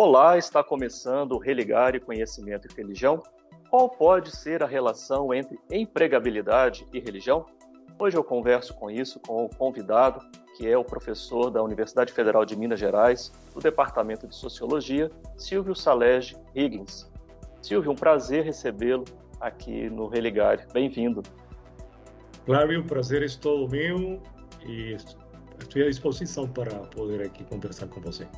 Olá, está começando o Religare Conhecimento e Religião. Qual pode ser a relação entre empregabilidade e religião? Hoje eu converso com isso com o convidado, que é o professor da Universidade Federal de Minas Gerais, do Departamento de Sociologia, Silvio Salege Higgins. Silvio, um prazer recebê-lo aqui no Religare. Bem-vindo. Flávio, o prazer é todo meu e estou à disposição para poder aqui conversar com você.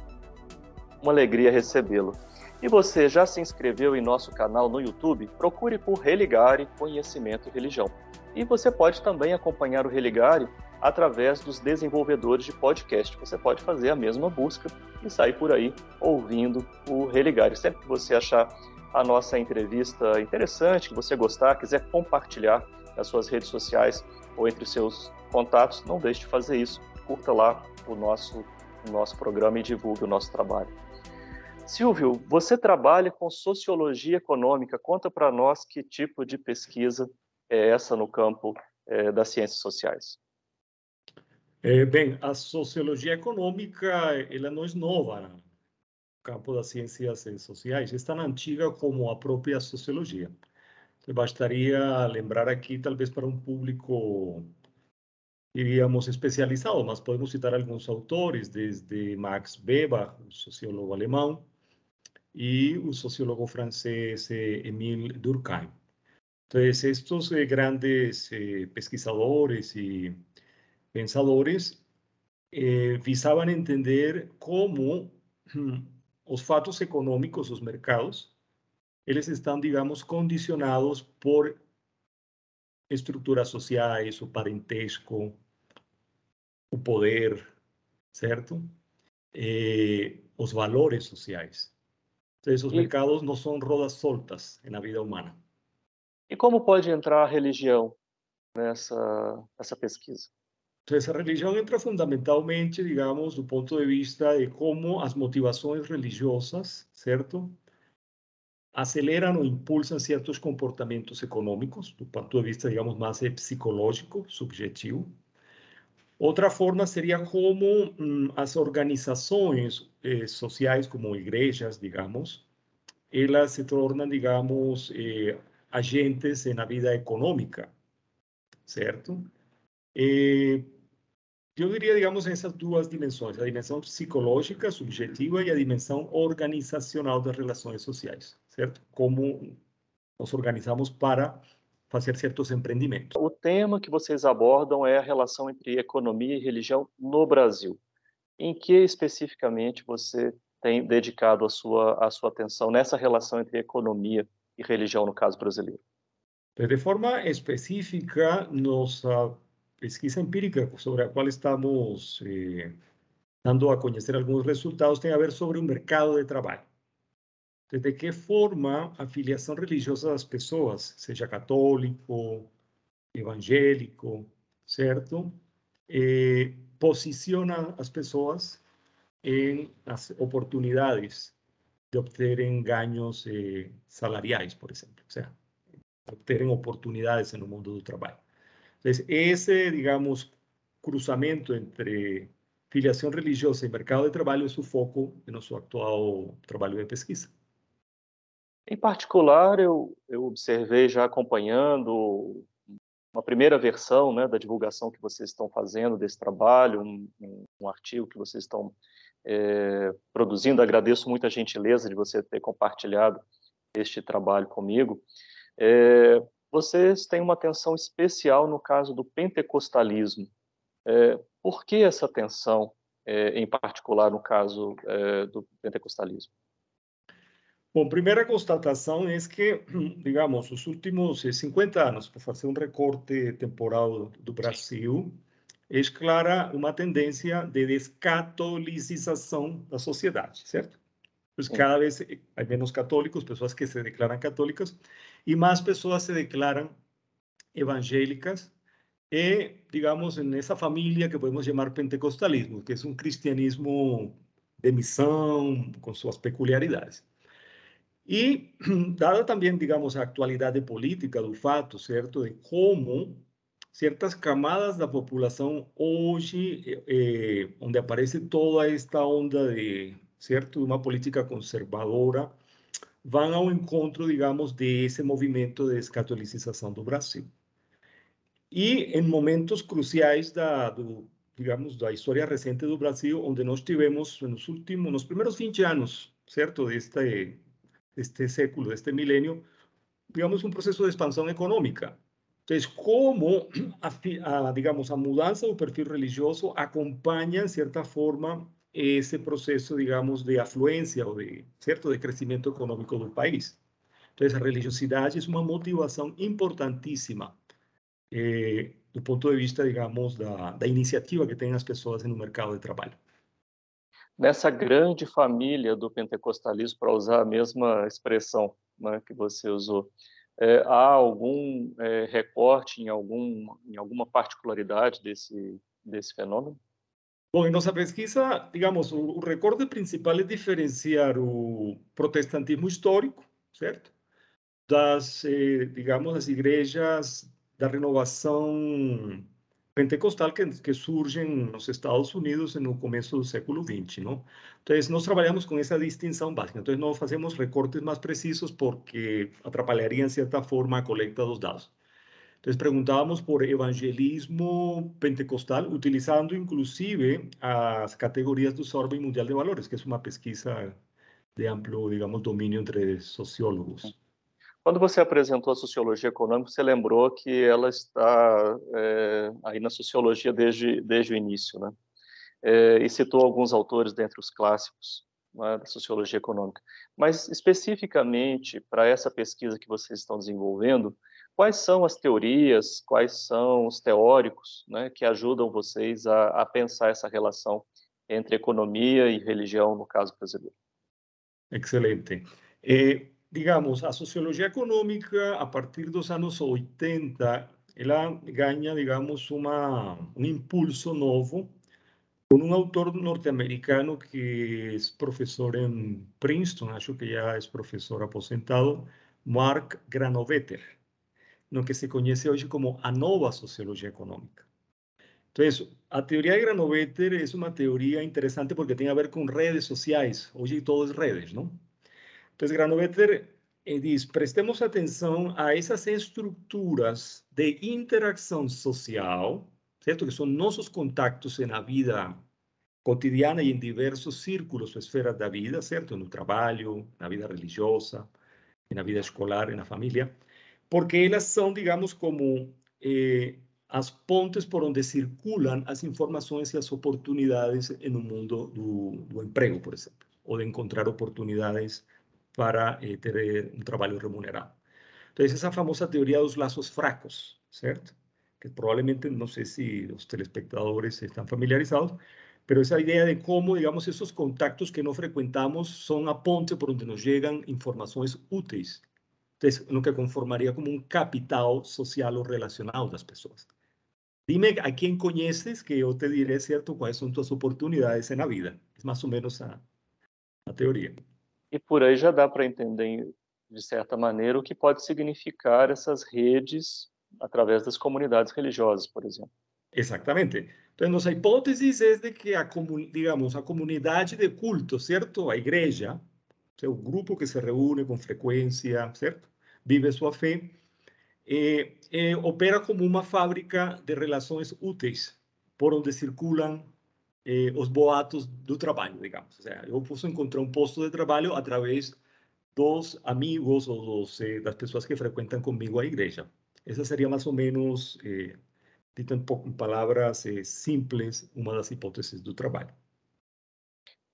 Uma alegria recebê-lo. E você já se inscreveu em nosso canal no YouTube? Procure por Religare Conhecimento e Religião. E você pode também acompanhar o Religare através dos desenvolvedores de podcast. Você pode fazer a mesma busca e sair por aí ouvindo o Religare. Sempre que você achar a nossa entrevista interessante, que você gostar, quiser compartilhar nas suas redes sociais ou entre seus contatos, não deixe de fazer isso. Curta lá o nosso, o nosso programa e divulgue o nosso trabalho. Silvio, você trabalha com sociologia econômica. Conta para nós que tipo de pesquisa é essa no campo é, das ciências sociais. É, bem, a sociologia econômica ela não é nova no campo das ciências sociais, é tão antiga como a própria sociologia. Bastaria lembrar aqui, talvez para um público, diríamos, especializado, mas podemos citar alguns autores, desde Max Weber, sociólogo alemão, y un sociólogo francés, eh, Émile Durkheim. Entonces, estos eh, grandes eh, pesquisadores y pensadores visaban entender cómo los fatos económicos, los mercados, ellos están, digamos, condicionados por estructuras sociales, o parentesco, o poder, ¿cierto? los valores sociales. Entonces, os e, mercados não são rodas soltas na vida humana. E como pode entrar a religião nessa, nessa pesquisa? Então, essa religião entra fundamentalmente, digamos, do ponto de vista de como as motivações religiosas, certo? Aceleram ou impulsam certos comportamentos econômicos, do ponto de vista, digamos, mais psicológico, subjetivo. Outra forma seria como hum, as organizações eh, sociais como igrejas, digamos, elas se tornam, digamos, eh, agentes na vida econômica, certo? Eh, eu diria, digamos, essas duas dimensões, a dimensão psicológica, subjetiva, e a dimensão organizacional das relações sociais, certo? Como nos organizamos para fazer certos empreendimentos. O tema que vocês abordam é a relação entre economia e religião no Brasil em que especificamente você tem dedicado a sua, a sua atenção nessa relação entre economia e religião, no caso brasileiro? De forma específica, nossa pesquisa empírica sobre a qual estamos eh, dando a conhecer alguns resultados tem a ver sobre o mercado de trabalho. De que forma a filiação religiosa das pessoas, seja católico, evangélico, certo? Eh, posiciona as pessoas em as oportunidades de obterem ganhos eh, por exemplo, ou seja, obterem oportunidades no mundo do trabalho. Então, esse, digamos, cruzamento entre filiação religiosa e mercado de trabalho é o foco do nosso atual trabalho de pesquisa. Em particular, eu, eu observei já acompanhando uma primeira versão né, da divulgação que vocês estão fazendo desse trabalho, um, um, artigo que vocês estão é, produzindo. Agradeço muito a gentileza de você ter compartilhado este trabalho comigo. É, vocês têm uma atenção especial no caso do pentecostalismo. É, por que essa atenção, em particular no caso do pentecostalismo? Bom, primeira constatação é que, digamos, os últimos 50 anos, para fazer um recorte temporal do Brasil, é clara uma tendência de descatolicização da sociedade, certo? Pues cada vez há menos católicos, pessoas que se declaram católicas, e mais pessoas se declaram evangélicas, e, digamos, nessa família que podemos chamar pentecostalismo, que é um cristianismo de missão, com suas peculiaridades. E, dada também, digamos, a atualidade política do fato, certo, de como certas camadas da população hoje, eh, onde aparece toda esta onda de certo? Uma política conservadora, vão ao encontro, digamos, desse movimento de descatolicização do Brasil. E em momentos cruciais da, do, digamos, da história recente do Brasil, onde nós tivemos, nos últimos, nos primeiros 20 anos, certo, deste, deste século, deste milênio, digamos, um processo de expansão econômica. Então, como, a, a, digamos, a mudança do perfil religioso acompanha, em certa forma, esse processo, digamos, de afluência ou de, certo, de crescimento econômico do país. Então, a religiosidade é uma motivação importantíssima eh, do ponto de vista, digamos, da, da iniciativa que têm as pessoas no mercado de trabalho. Nessa grande família do pentecostalismo, para usar a mesma expressão né, que você usou, é, há algum é, recorte em, algum, em alguma particularidade desse, desse fenômeno? Bom, em nossa pesquisa, digamos, o, recorte principal é diferenciar o protestantismo histórico, certo? Das, eh, digamos, das igrejas da renovação pentecostal que, que surgem nos Estados Unidos no começo do século XX, não? Então, nós trabalhamos com essa distinção básica. Então, não fazemos recortes mais precisos porque atrapalharia, em certa forma, a coleta dos dados. Entonces preguntábamos por evangelismo pentecostal, utilizando inclusive as categorias do Survey Mundial de Valores, que é uma pesquisa de amplo, digamos, domínio entre sociólogos. Quando você apresentou a sociologia econômica, você lembrou que ela está é, aí na sociologia desde, desde o início, né? É, e citou alguns autores dentre os clássicos né, da sociologia econômica. Mas, especificamente para essa pesquisa que vocês estão desenvolvendo, Quais são as teorias, quais são os teóricos né, que ajudam vocês a, a pensar essa relação entre economia e religião, no caso brasileiro? Excelente. Eh, digamos, a sociologia econômica, a partir dos anos 80, ela ganha, digamos, uma, um impulso novo com um autor norte-americano que é professor em Princeton, acho que já é professor aposentado, Mark Granovetter no que se conoce hoy como a nova sociología económica. Entonces, a teoría de Granovetter es una teoría interesante porque tiene que ver con redes sociales. Hoy todo es redes, ¿no? Entonces, Granovetter eh, dice, prestemos atención a esas estructuras de interacción social, ¿cierto? Que son nuestros contactos en la vida cotidiana y en diversos círculos o esferas de la vida, el trabajo, en la vida religiosa, en la vida escolar, en la familia porque elas são, digamos, como eh, pontes por onde circulam as informações e as oportunidades no mundo do, do emprego, por exemplo, ou de encontrar oportunidades para eh, ter um trabalho remunerado. Então, essa famosa teoria dos laços fracos, certo? Que provavelmente, não sei se os telespectadores estão familiarizados, pero esa idea de cómo, digamos, esos contactos que no frecuentamos son a ponte por donde nos llegan informaciones úteis entonces, lo que conformaría como un capital social o relacional de las personas. Dime a quién conoces que yo te diré, ¿cierto?, cuáles son tus oportunidades en la vida. Es más o menos a, a teoria. E por aí já dá para entender, de certa maneira, o que pode significar essas redes através das comunidades religiosas, por exemplo. Exatamente. Então, nossa hipótese é de que a, digamos, a comunidade de culto, certo? A igreja, o grupo que se reúne com frequência, certo? vive sua fé, eh, eh, opera como uma fábrica de relações úteis, por onde circulam eh, os boatos do trabalho, digamos. Ou seja, eu posso encontrar um posto de trabalho através dos amigos ou dos, eh, das pessoas que frequentam comigo a igreja. Essa seria mais ou menos, eh, dito em, em palavras eh, simples, uma das hipóteses do trabalho.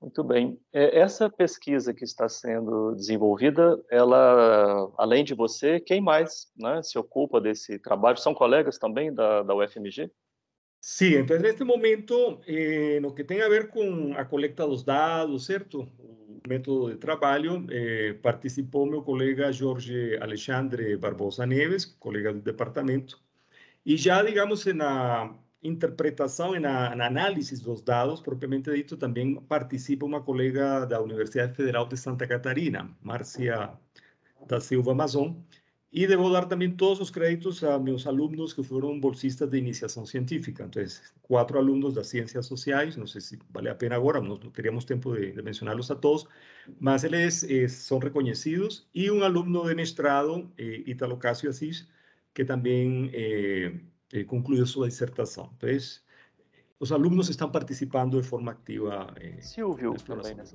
Muito bem. É, essa pesquisa que está sendo desenvolvida, ela, além de você, quem mais né, se ocupa desse trabalho? São colegas também da, da UFMG? Sim, então, neste momento, eh, no que tem a ver com a coleta dos dados, certo? O método de trabalho, eh, participou meu colega Jorge Alexandre Barbosa Neves, colega do departamento, e já, digamos, na interpretação e na, na, análise dos dados, propriamente dito, também participa uma colega da Universidade Federal de Santa Catarina, Márcia da Silva Mazon, Y debo dar también todos los créditos a mis alumnos que fueron bolsistas de iniciación científica. Entonces, cuatro alumnos de ciencias sociales, no sé si vale la pena ahora, no, teníamos tiempo de, mencionarlos a todos, más ellos eh, son reconocidos, y un alumno de mestrado, eh, Italo Casio Asís, que también eh, eh, concluyó su disertación. Entonces, los alumnos están participando de forma activa. Eh, Silvio,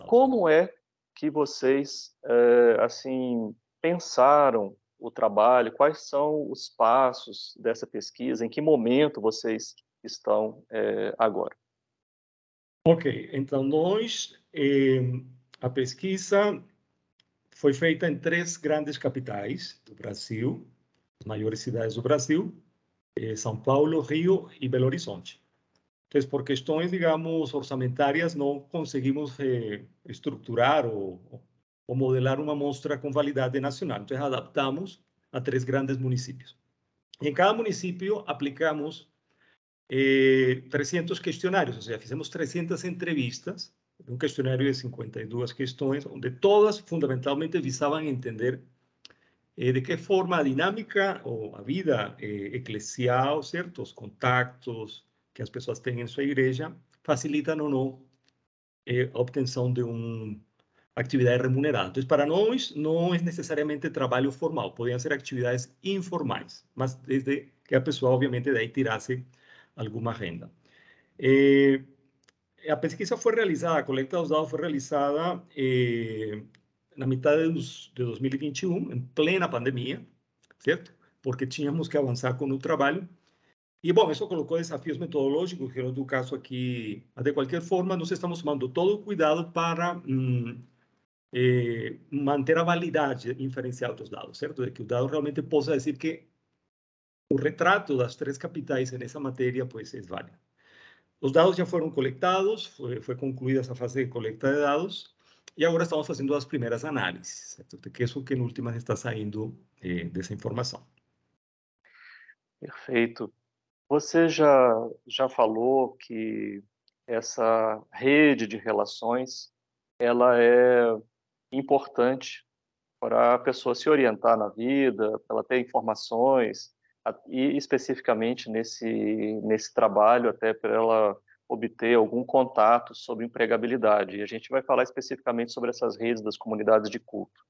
como é que vocês, eh, assim, pensaram o trabalho? Quais são os passos dessa pesquisa? Em que momento vocês estão eh, agora? Ok, então nós, eh, a pesquisa foi feita em três grandes capitais do Brasil, as maiores cidades do Brasil, eh, São Paulo, Rio e Belo Horizonte. Entonces, por questões, digamos, orçamentárias, não conseguimos eh, estruturar ou, ou modelar uma amostra com validade nacional. Então, adaptamos a três grandes municípios. E em cada município aplicamos eh, 300 questionários, ou seja, fizemos 300 entrevistas, um questionário de 52 questões, onde todas fundamentalmente visavam entender eh, de que forma dinámica ou a vida eh, eclesial, certo? Os contactos que as pessoas têm em sua igreja facilitam ou não eh, a obtenção de uma atividade remunerada. Então, para nós, não é necessariamente trabalho formal, podem ser atividades informais, mas desde que a pessoa, obviamente, daí tirasse alguma renda. Eh, a pesquisa foi realizada, a coleta dos dados foi realizada eh, na metade de 2021, em plena pandemia, certo? Porque tínhamos que avançar com o trabalho. E, bom, isso colocou desafios metodológicos, que no tu caso aqui, de qualquer forma, nós estamos tomando todo cuidado para hum, eh, manter a validade inferencial dos dados, certo? De que o dado realmente possa dizer que o retrato das três capitais nessa matéria, pois, é válido. Os dados já foram coletados, foi, foi concluída essa fase de coleta de dados, e agora estamos fazendo as primeiras análises, certo? de que isso que, em últimas, está saindo eh, dessa informação. Perfeito. Você já, já falou que essa rede de relações ela é importante para a pessoa se orientar na vida, para ela ter informações, e especificamente nesse, nesse trabalho, até para ela obter algum contato sobre empregabilidade. E a gente vai falar especificamente sobre essas redes das comunidades de culto.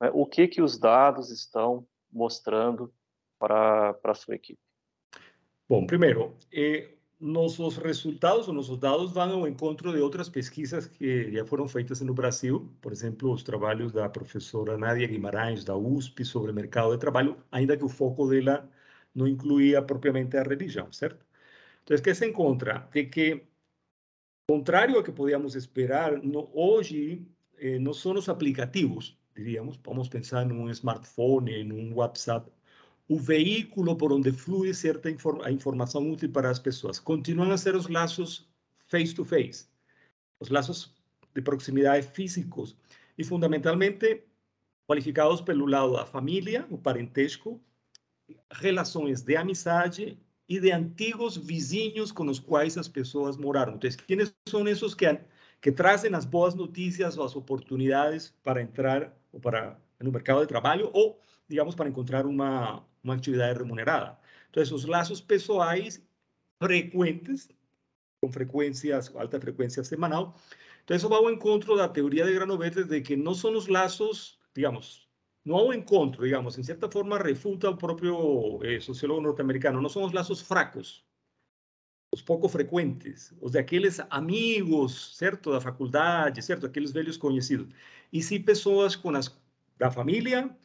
Né? O que, que os dados estão mostrando para, para a sua equipe? Bom, primeiro, nossos resultados, nossos dados vão ao encontro de outras pesquisas que já foram feitas no Brasil, por exemplo, os trabalhos da professora Nadia Guimarães, da USP, sobre mercado de trabalho, ainda que o foco dela não incluía propriamente a religião, certo? Então, o que se encontra? De que, contrário ao que podíamos esperar, no, hoje eh, não são os aplicativos, diríamos, vamos pensar num smartphone, num WhatsApp, o veículo por onde flui certa inform a informação útil para as pessoas. Continuam a ser os laços face-to-face, -face, os laços de proximidade físicos e, fundamentalmente, qualificados pelo lado da família, o parentesco, relações de amizade e de antigos vizinhos com os quais as pessoas moraram. Então, quem são esses que, que trazem as boas notícias ou as oportunidades para entrar ou para no mercado de trabalho ou, digamos, para encontrar uma, uma atividade remunerada? Então, os laços pessoais frequentes, com frequências, alta frequência semanal. Então, isso vai ao encontro da teoria de Granovetter de que não são os laços, digamos, no hay un encuentro, digamos, en cierta forma refuta el propio eh, sociólogo norteamericano, no son los lazos fracos, los poco frecuentes, los de aquellos amigos, ¿cierto?, la facultad, ¿cierto?, aquellos velhos conocidos, y sí personas con las, la familia,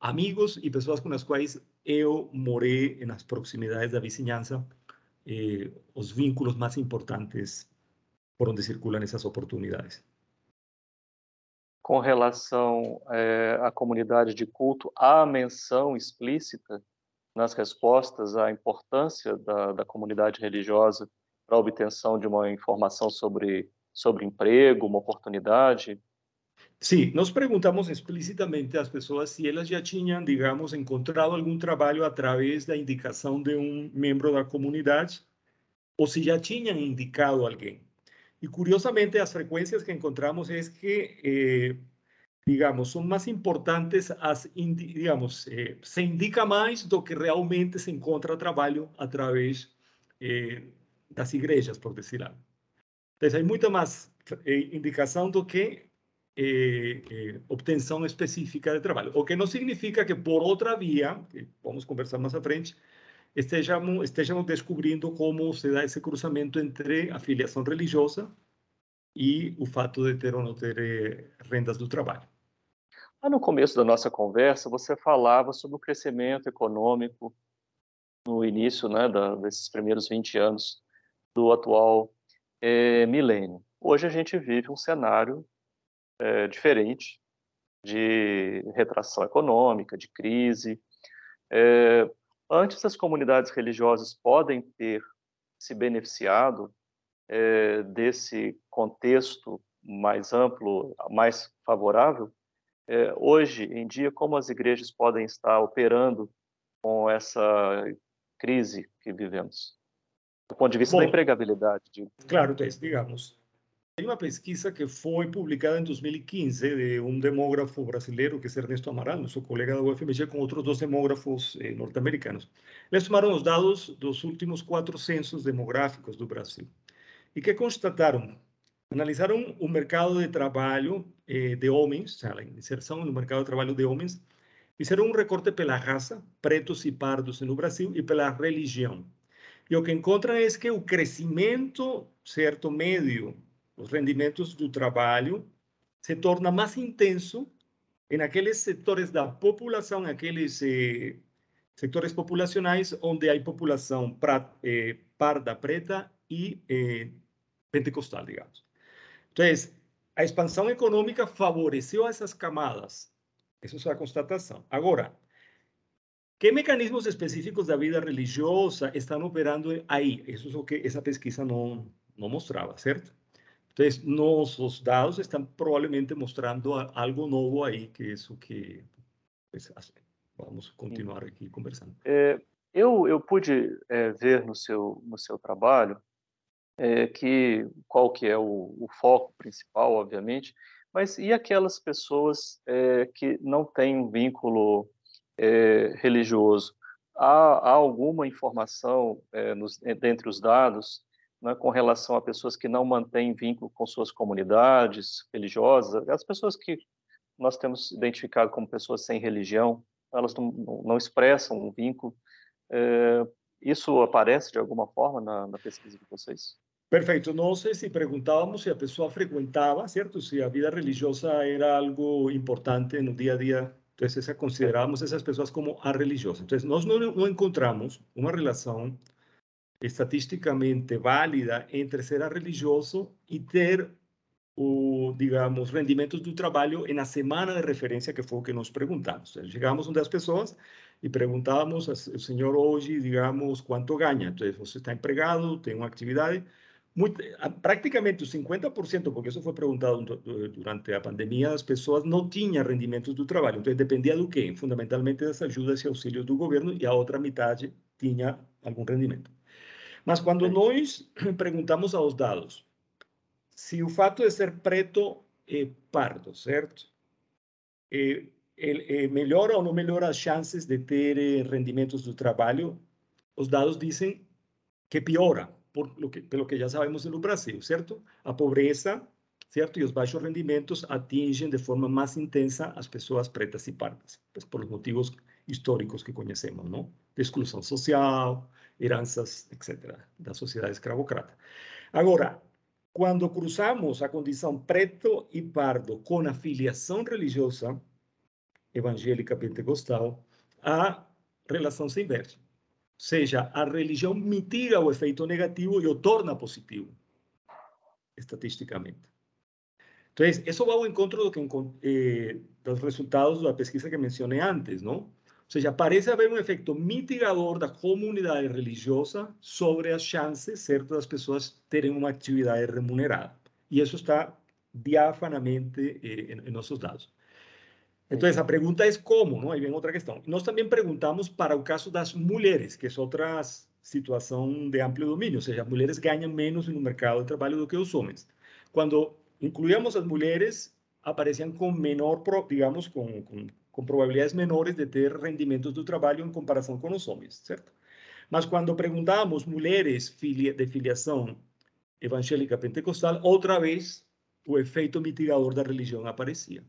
amigos y personas con las cuales yo moré en las proximidades de la vicinanza, eh, los vínculos más importantes por donde circulan esas oportunidades. com relação é, à comunidade de culto, há menção explícita nas respostas à importância da, da comunidade religiosa para a obtenção de uma informação sobre, sobre emprego, uma oportunidade? Sim, nós perguntamos explicitamente às pessoas se elas já tinham, digamos, encontrado algum trabalho através da indicação de um membro da comunidade ou se já tinham indicado alguém. Y curiosamente, las frecuencias que encontramos es que eh, digamos, são mais importantes, as, digamos, eh, se indica mais do que realmente se encontra trabalho através eh, das igrejas, por dizer algo. Então, há muita mais eh, indicação do que eh, eh, obtenção específica de trabalho. O que não significa que por outra via, que vamos conversar mais à frente, estejamos, estejamos descobrindo como se dá esse cruzamento entre a filiação religiosa e o fato de ter ou não ter eh, rendas do trabalho. Lá no começo da nossa conversa, você falava sobre o crescimento econômico no início né, da, desses primeiros 20 anos do atual é, milênio. Hoje a gente vive um cenário é, diferente de retração econômica, de crise. É, antes, as comunidades religiosas podem ter se beneficiado é, desse contexto mais amplo, mais favorável. É, hoje em dia, como as igrejas podem estar operando com essa crise que vivemos? Do ponto de vista Bom, da empregabilidade. De... Claro, digamos, tem uma pesquisa que foi publicada em 2015 de um demógrafo brasileiro, que é Ernesto Amaral, nosso colega da UFMG, com outros dois demógrafos eh, norte-americanos. Eles tomaram os dados dos últimos quatro censos demográficos do Brasil. E que constataram? Analisaram o mercado de trabalho eh, de homens, a inserção no mercado de trabalho de homens, fizeram um recorte pela raça, pretos e pardos no Brasil, e pela religião. E o que encontram é que o crescimento, certo, médio os rendimentos do trabalho se torna mais intenso em aqueles setores da população, aqueles eh, setores populacionais onde há população pra, eh, parda, preta e eh, pentecostal, digamos. Então, a expansão econômica favoreceu essas camadas. Essa é a constatação. Agora, que mecanismos específicos da vida religiosa estão operando aí? Isso é o que essa pesquisa não, não mostrava, certo? Entonces, nuestros dados están probablemente mostrando algo novo aí, que é isso que pues, vamos continuar aqui conversando. É, eu, eu pude é, ver no seu, no seu trabalho é, que qual que é o, o, foco principal, obviamente, mas e aquelas pessoas que não têm um vínculo religioso? Há, há, alguma informação nos, dentre os dados né, com relação a pessoas que não mantêm vínculo com suas comunidades religiosas, as pessoas que nós temos identificado como pessoas sem religião, elas não, não expressam um vínculo. É, isso aparece de alguma forma na, na, pesquisa de vocês? Perfeito. Nós se perguntávamos se a pessoa frequentava, certo? Se a vida religiosa era algo importante no dia a dia. Então, considerávamos essas pessoas como a religiosas. Então, nós não, não encontramos uma relação estatisticamente válida entre ser religioso e ter o, digamos, rendimentos do trabalho na semana de referência, que foi o que nós perguntamos. Chegamos onde as pessoas e perguntávamos ao senhor hoje, digamos, quanto ganha. Então, você está empregado, tem uma atividade. Muito, praticamente os 50%, porque isso foi perguntado durante a pandemia, as pessoas não tinham rendimentos do trabalho. Então, dependia do quê? Fundamentalmente das ajudas e auxílios do governo, e a outra metade tinha algum rendimento. Mas quando nós perguntamos aos dados se o fato de ser preto é pardo, certo? É, é, é melhora ou não melhora as chances de ter eh, rendimentos do trabalho? Os dados dizem que piora, por lo que, pelo que já sabemos no Brasil, certo? A pobreza, certo? E os baixos rendimentos atingem de forma mais intensa as pessoas pretas e pardas, pues por os motivos históricos que conhecemos, não? De exclusão social, heranças, etc., da sociedade escravocrata. Agora, quando cruzamos a condição preto e pardo com a filiação religiosa evangélica pentecostal, a relação se inverte. Ou seja, a religião mitiga o efeito negativo e o torna positivo, estatisticamente. Então, isso vai ao encontro do que, eh, dos resultados pesquisa que mencionei antes, não? Seja, parece haver um efeito mitigador da comunidade religiosa sobre as chances, certo, das pessoas terem uma atividade remunerada. E isso está diafanamente eh, em, em nossos dados. Então, a pergunta é como, não? Aí vem outra questão. Nós também perguntamos para o caso das mulheres, que é outra situação de amplo domínio, ou seja, as mulheres ganham menos no mercado de trabalho do que os homens. Quando incluíamos as mulheres, aparecían com menor, digamos, com, com, com probabilidades menores de ter rendimentos do trabalho em comparação com os homens, certo? Mas quando perguntávamos mulheres filia, de filiação evangélica pentecostal, outra vez o efeito mitigador da religião aparecia.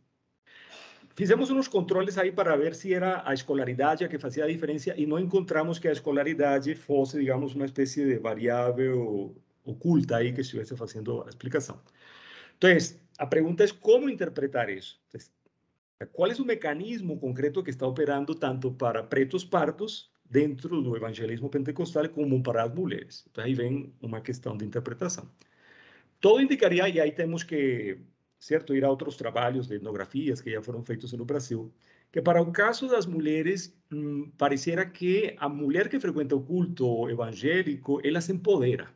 Fizemos uns controles aí para ver se era a escolaridade a que fazia a diferença e não encontramos que a escolaridade fosse, digamos, uma espécie de variável oculta aí que estivesse fazendo a explicação. Então, a pergunta é como interpretar isso. Qual é o mecanismo concreto que está operando tanto para pretos pardos dentro do evangelismo pentecostal como para as mulheres? Então, aí vem uma questão de interpretação. Todo indicaria, e aí temos que certo, ir a outros trabalhos de etnografias que já foram feitos no Brasil, que para o caso das mulheres, hum, pareciera que a mulher que frequenta o culto evangélico, ela se empodera.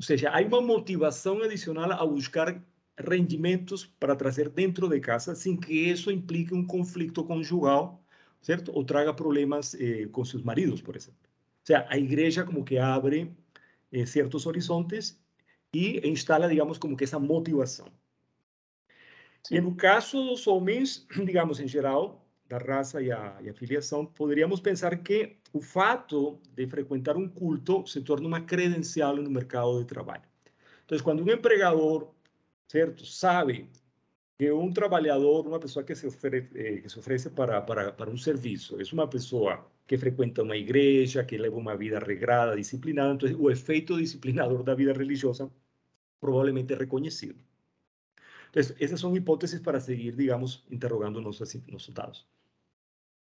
Ou seja, há uma motivação adicional a buscar rendimentos para trazer dentro de casa, sem que isso implique um conflito conjugal, certo? Ou traga problemas eh, com seus maridos, por exemplo. Ou seja, a igreja como que abre eh, certos horizontes e instala, digamos, como que essa motivação. Sim. E no caso dos homens, digamos, em geral, da raça e a, e a filiação, poderíamos pensar que o fato de frequentar um culto se torna uma credencial no mercado de trabalho. Então, quando um empregador, certo, sabe que um trabalhador, uma pessoa que se oferece, eh, que se oferece para, para, para um serviço, é uma pessoa que frequenta uma igreja, que leva uma vida regrada, disciplinada, então o efeito disciplinador da vida religiosa provavelmente é reconhecido. Entonces, essas são hipóteses para seguir, digamos, interrogando nossos, nossos dados.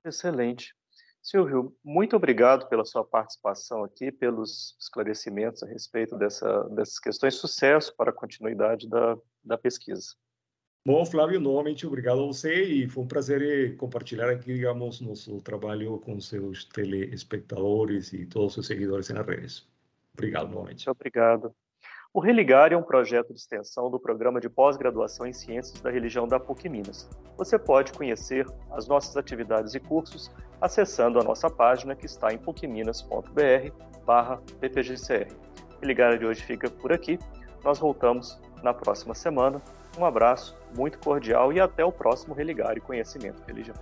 Excelente. Silvio, muito obrigado pela sua participação aqui, pelos esclarecimentos a respeito dessa, dessas questões. Sucesso para a continuidade da, da pesquisa. Bom, Flávio, novamente obrigado a você e foi um prazer eh, compartilhar aqui, digamos, nosso trabalho com seus telespectadores e todos os seguidores nas redes. Obrigado novamente. Muito obrigado. O Religar é um projeto de extensão do programa de pós-graduação em Ciências da Religião da PUC Minas. Você pode conhecer as nossas atividades e cursos acessando a nossa página que está em pucminas.br barra ppgcr. Religar de hoje fica por aqui. Nós voltamos na próxima semana. Um abraço muito cordial e até o próximo Religar e Conhecimento Religião.